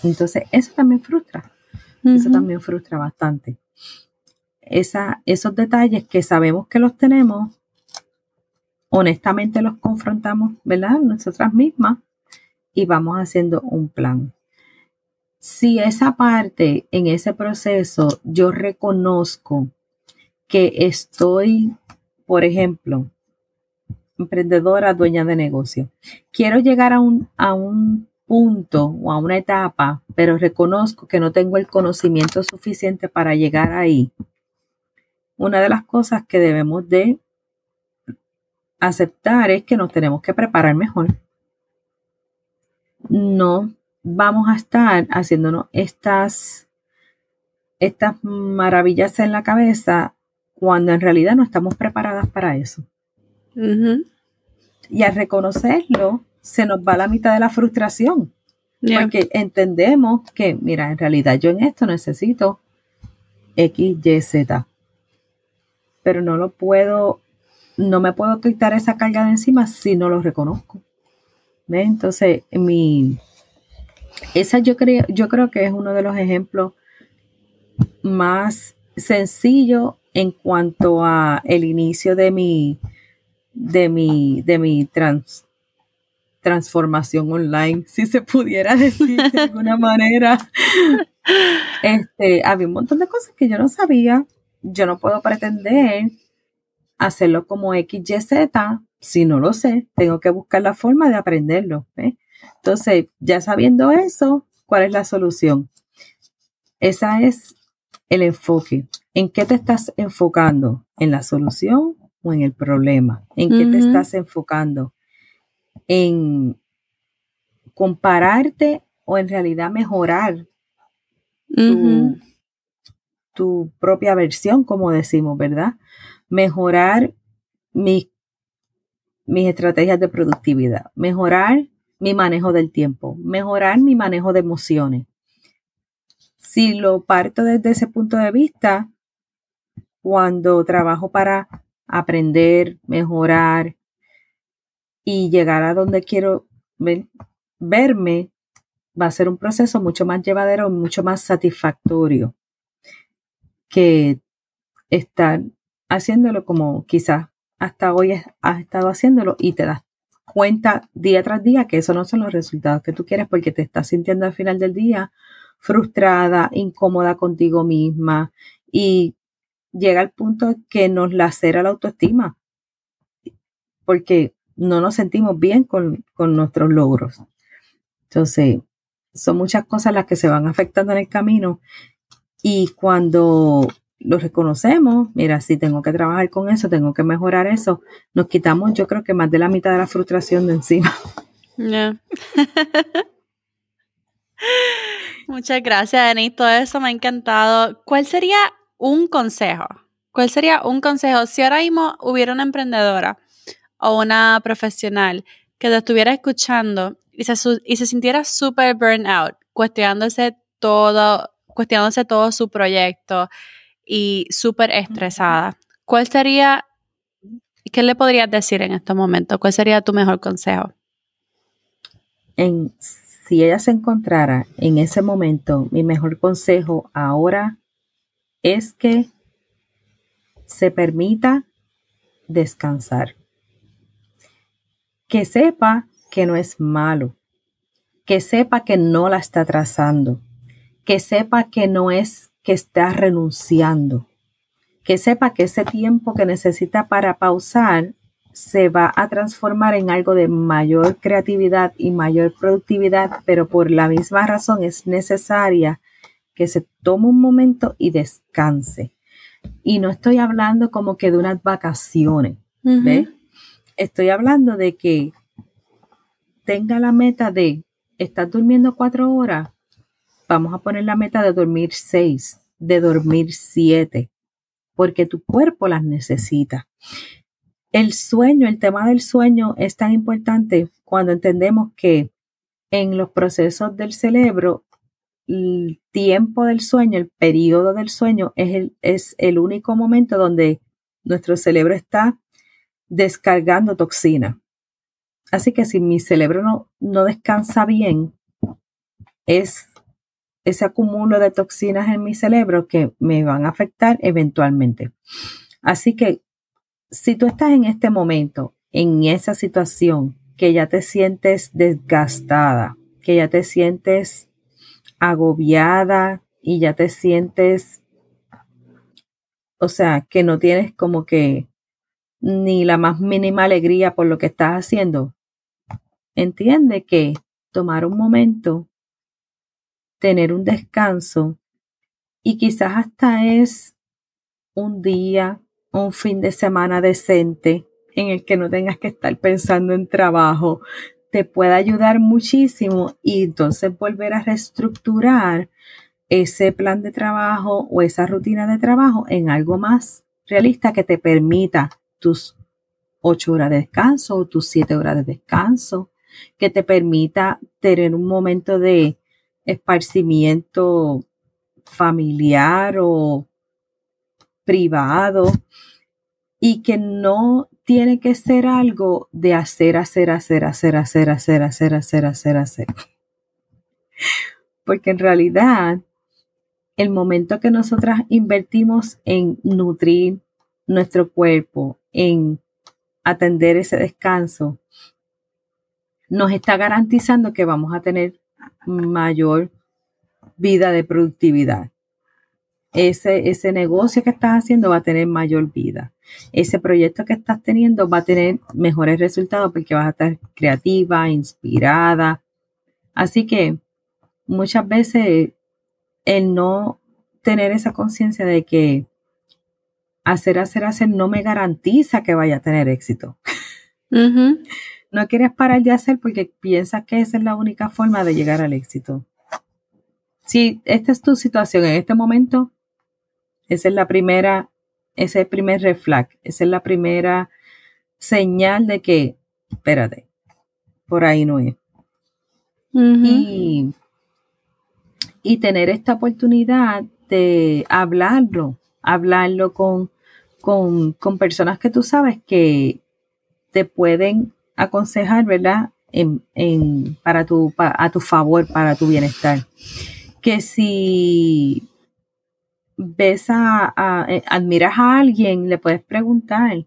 Entonces, eso también frustra. Eso también frustra bastante. Esa, esos detalles que sabemos que los tenemos, honestamente los confrontamos, ¿verdad? Nosotras mismas y vamos haciendo un plan. Si esa parte en ese proceso yo reconozco que estoy, por ejemplo, emprendedora, dueña de negocio, quiero llegar a un, a un punto o a una etapa, pero reconozco que no tengo el conocimiento suficiente para llegar ahí. Una de las cosas que debemos de aceptar es que nos tenemos que preparar mejor. No vamos a estar haciéndonos estas, estas maravillas en la cabeza cuando en realidad no estamos preparadas para eso. Y al reconocerlo, se nos va la mitad de la frustración. Porque entendemos que, mira, en realidad yo en esto necesito X, Y, Z. Pero no lo puedo no me puedo quitar esa carga de encima si no lo reconozco. Entonces, mi, esa yo creo, yo creo que es uno de los ejemplos más sencillos en cuanto a el inicio de mi, de mi, de mi trans, transformación online, si se pudiera decir de alguna manera. Este, había un montón de cosas que yo no sabía. Yo no puedo pretender hacerlo como XYZ, si no lo sé, tengo que buscar la forma de aprenderlo. Entonces, ya sabiendo eso, ¿cuál es la solución? Esa es el enfoque. ¿En qué te estás enfocando? ¿En la solución o en el problema? ¿En qué te estás enfocando? ¿En compararte o en realidad mejorar tu, tu propia versión, como decimos, ¿verdad? Mejorar mis, mis estrategias de productividad, mejorar mi manejo del tiempo, mejorar mi manejo de emociones. Si lo parto desde ese punto de vista, cuando trabajo para aprender, mejorar y llegar a donde quiero verme, va a ser un proceso mucho más llevadero, mucho más satisfactorio que estar haciéndolo como quizás hasta hoy has estado haciéndolo y te das cuenta día tras día que esos no son los resultados que tú quieres porque te estás sintiendo al final del día frustrada, incómoda contigo misma y llega al punto que nos lacera la autoestima porque no nos sentimos bien con, con nuestros logros. Entonces, son muchas cosas las que se van afectando en el camino y cuando lo reconocemos, mira, si tengo que trabajar con eso, tengo que mejorar eso, nos quitamos yo creo que más de la mitad de la frustración de encima. Muchas gracias, Denise. Todo eso me ha encantado. ¿Cuál sería un consejo? ¿Cuál sería un consejo? Si ahora mismo hubiera una emprendedora o una profesional que te estuviera escuchando y se, y se sintiera súper burnout, cuestionándose todo, cuestionándose todo su proyecto y súper estresada, ¿cuál sería, qué le podrías decir en estos momentos? ¿Cuál sería tu mejor consejo? En, si ella se encontrara en ese momento, mi mejor consejo ahora es que se permita descansar. Que sepa que no es malo. Que sepa que no la está trazando. Que sepa que no es que está renunciando. Que sepa que ese tiempo que necesita para pausar se va a transformar en algo de mayor creatividad y mayor productividad, pero por la misma razón es necesaria que se tome un momento y descanse. Y no estoy hablando como que de unas vacaciones, Estoy hablando de que tenga la meta de, estar durmiendo cuatro horas? Vamos a poner la meta de dormir seis, de dormir siete, porque tu cuerpo las necesita. El sueño, el tema del sueño es tan importante cuando entendemos que en los procesos del cerebro el tiempo del sueño, el periodo del sueño es el, es el único momento donde nuestro cerebro está descargando toxina. Así que si mi cerebro no, no descansa bien, es ese acumulo de toxinas en mi cerebro que me van a afectar eventualmente. Así que si tú estás en este momento, en esa situación, que ya te sientes desgastada, que ya te sientes agobiada y ya te sientes, o sea, que no tienes como que ni la más mínima alegría por lo que estás haciendo, entiende que tomar un momento, tener un descanso. Y quizás hasta es un día, un fin de semana decente en el que no tengas que estar pensando en trabajo, te puede ayudar muchísimo y entonces volver a reestructurar ese plan de trabajo o esa rutina de trabajo en algo más realista que te permita tus ocho horas de descanso o tus siete horas de descanso, que te permita tener un momento de esparcimiento familiar o privado y que no tiene que ser algo de hacer, hacer, hacer, hacer, hacer, hacer, hacer, hacer, hacer, hacer. Porque en realidad, el momento que nosotras invertimos en nutrir nuestro cuerpo, en atender ese descanso, nos está garantizando que vamos a tener mayor vida de productividad ese, ese negocio que estás haciendo va a tener mayor vida. Ese proyecto que estás teniendo va a tener mejores resultados porque vas a estar creativa, inspirada. Así que muchas veces el no tener esa conciencia de que hacer, hacer, hacer no me garantiza que vaya a tener éxito. No quieres parar de hacer porque piensas que esa es la única forma de llegar al éxito. Si esta es tu situación en este momento, esa es la primera, ese es el primer reflag, esa es la primera señal de que, espérate, por ahí no es. y, y tener esta oportunidad de hablarlo, hablarlo con, con, con, personas que tú sabes que te pueden aconsejar, ¿verdad? En, en, para tu, a tu favor, para tu bienestar. Que si ves a, eh, admiras a alguien, le puedes preguntar,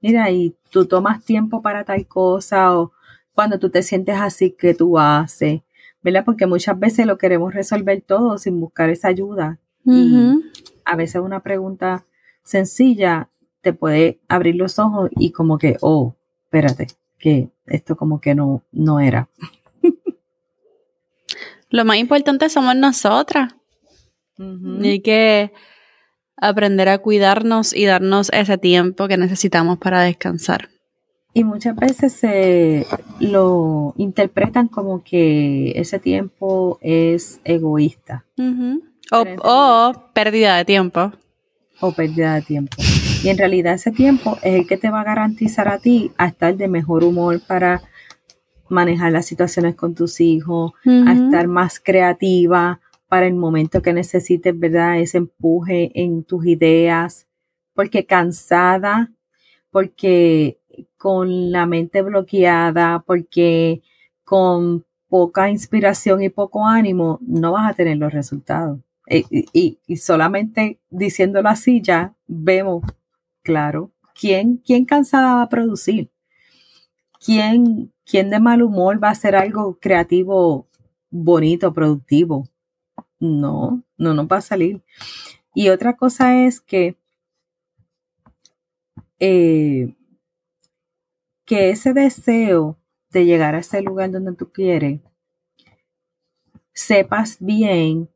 mira, y tú tomas tiempo para tal cosa o cuando tú te sientes así, ¿qué tú haces? ¿Verdad? Porque muchas veces lo queremos resolver todo sin buscar esa ayuda. Y a veces una pregunta sencilla te puede abrir los ojos y como que, oh, espérate, que esto como que no, no era. Lo más importante somos nosotras. Hay que aprender a cuidarnos y darnos ese tiempo que necesitamos para descansar. Y muchas veces se lo interpretan como que ese tiempo es egoísta. o, pérdida de tiempo. o pérdida de tiempo. Y en realidad ese tiempo es el que te va a garantizar a ti a estar de mejor humor para manejar las situaciones con tus hijos, a estar más creativa para el momento que necesites, ¿verdad? Ese empuje en tus ideas, porque cansada, porque con la mente bloqueada, porque con poca inspiración y poco ánimo, no vas a tener los resultados. Y, solamente diciéndolo así ya vemos, claro, ¿quién, quién cansada va a producir? ¿Quién, ¿Quién de mal humor va a hacer algo creativo, bonito, productivo? No, no nos va a salir. Y otra cosa es que, eh, que ese deseo de llegar a ese lugar donde tú quieres, sepas bien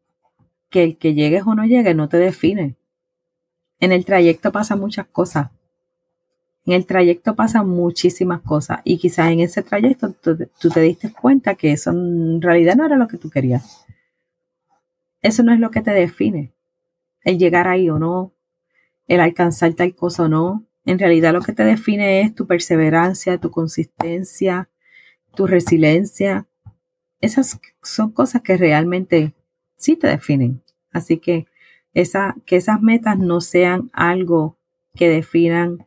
que el que llegues o no llegues no te define. En el trayecto pasan muchas cosas. En el trayecto pasan muchísimas cosas y quizás en ese trayecto tú, te diste cuenta que eso en realidad no era lo que tú querías. Eso no es lo que te define. El llegar ahí o no, el alcanzar tal cosa o no. En realidad lo que te define es tu perseverancia, tu consistencia, tu resiliencia. Esas son cosas que realmente sí te definen. Así que, esa, que esas metas no sean algo que definan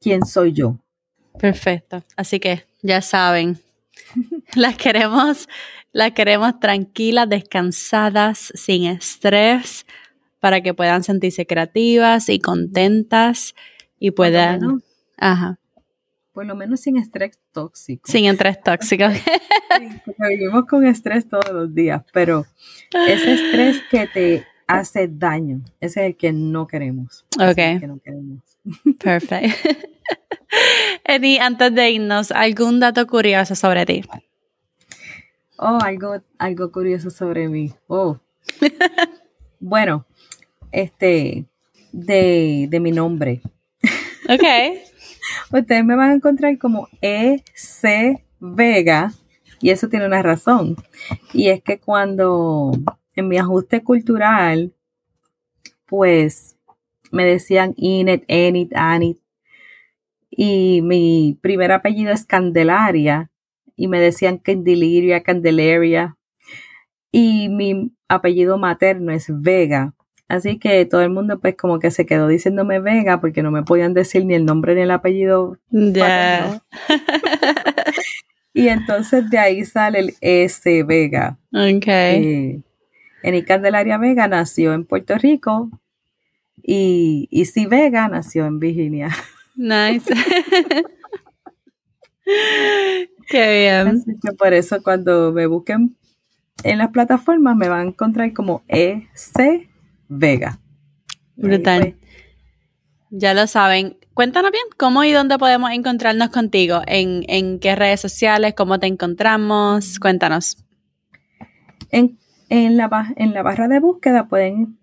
quién soy yo. Perfecto. Así que ya saben, las queremos, las queremos tranquilas, descansadas, sin estrés, para que puedan sentirse creativas y contentas y puedan. Ajá. Por lo menos sin estrés tóxico. Sin estrés tóxico. vivimos con estrés todos los días, pero ese estrés que te hace daño, ese es el que no queremos. Ok. que no queremos. Perfecto. Eddie, antes de irnos, ¿algún dato curioso sobre ti? Oh, algo, algo curioso sobre mí. Oh. bueno, este, de, de mi nombre. Ok. Ustedes me van a encontrar como E.C. Vega, y eso tiene una razón. Y es que cuando en mi ajuste cultural, pues me decían Inet, Enit, Anit, y mi primer apellido es Candelaria y me decían Candeliria, Candelaria y mi apellido materno es Vega. Así que todo el mundo pues como que se quedó diciéndome Vega porque no me podían decir ni el nombre ni el apellido. Y entonces de ahí sale el S Vega. Ok. Eh, Eni Candelaria Vega nació en Puerto Rico y, y si Vega nació en Virginia. Nice. Qué bien. por eso cuando me busquen en las plataformas me van a encontrar como EC Vega. Brutal. Ya lo saben. Cuéntanos bien cómo y dónde podemos encontrarnos contigo. ¿En, en qué redes sociales? ¿Cómo te encontramos? Cuéntanos. En, en, la, en la barra de búsqueda pueden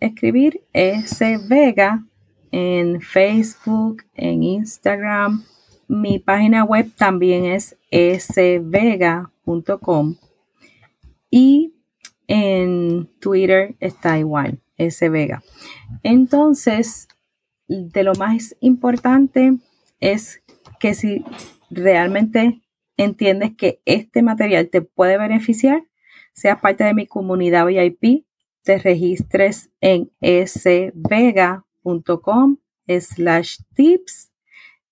escribir EC Vega en Facebook, en Instagram. Mi página web también es svega.com y en Twitter está igual, svega. Entonces, de lo más importante es que si realmente entiendes que este material te puede beneficiar, seas parte de mi comunidad VIP, te registres en svega.com com slash tips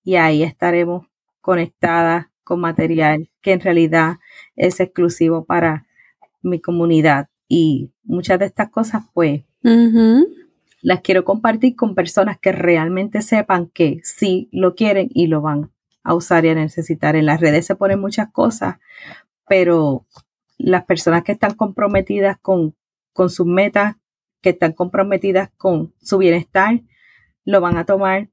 y ahí estaremos conectadas con material que en realidad es exclusivo para mi comunidad y muchas de estas cosas pues las quiero compartir con personas que realmente sepan que sí lo quieren y lo van a usar y a necesitar. En las redes se ponen muchas cosas, pero las personas que están comprometidas con, con sus metas que están comprometidas con su bienestar, lo van a tomar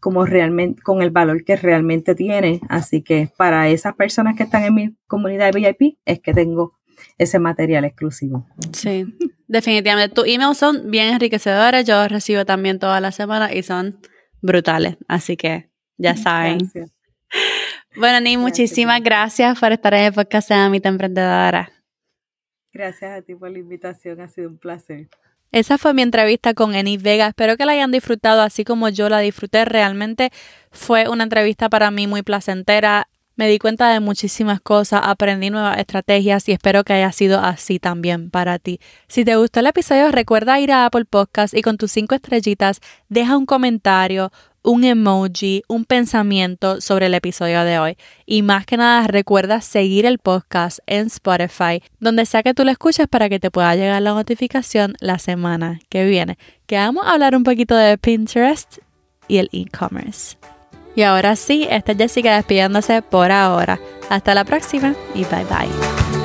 como realmente, con el valor que realmente tiene. Así que para esas personas que están en mi comunidad VIP es que tengo ese material exclusivo. Sí, definitivamente. Tus emails son bien enriquecedores. Yo recibo también toda la semana y son brutales. Así que ya saben. Bueno, Ni, muchísimas gracias por estar en el podcast de Amita Emprendedora. Gracias a ti por la invitación, ha sido un placer. Esa fue mi entrevista con Eni Vega. Espero que la hayan disfrutado así como yo la disfruté. Realmente fue una entrevista para mí muy placentera. Me di cuenta de muchísimas cosas, aprendí nuevas estrategias y espero que haya sido así también para ti. Si te gustó el episodio, recuerda ir a Apple Podcast y con tus cinco estrellitas deja un comentario, un emoji, un pensamiento sobre el episodio de hoy. Y más que nada, recuerda seguir el podcast en Spotify, donde sea que tú lo escuches para que te pueda llegar la notificación la semana que viene. Que vamos a hablar un poquito de Pinterest y el e-commerce. Y ahora sí, esta es Jessica despidiéndose por ahora. Hasta la próxima y bye bye.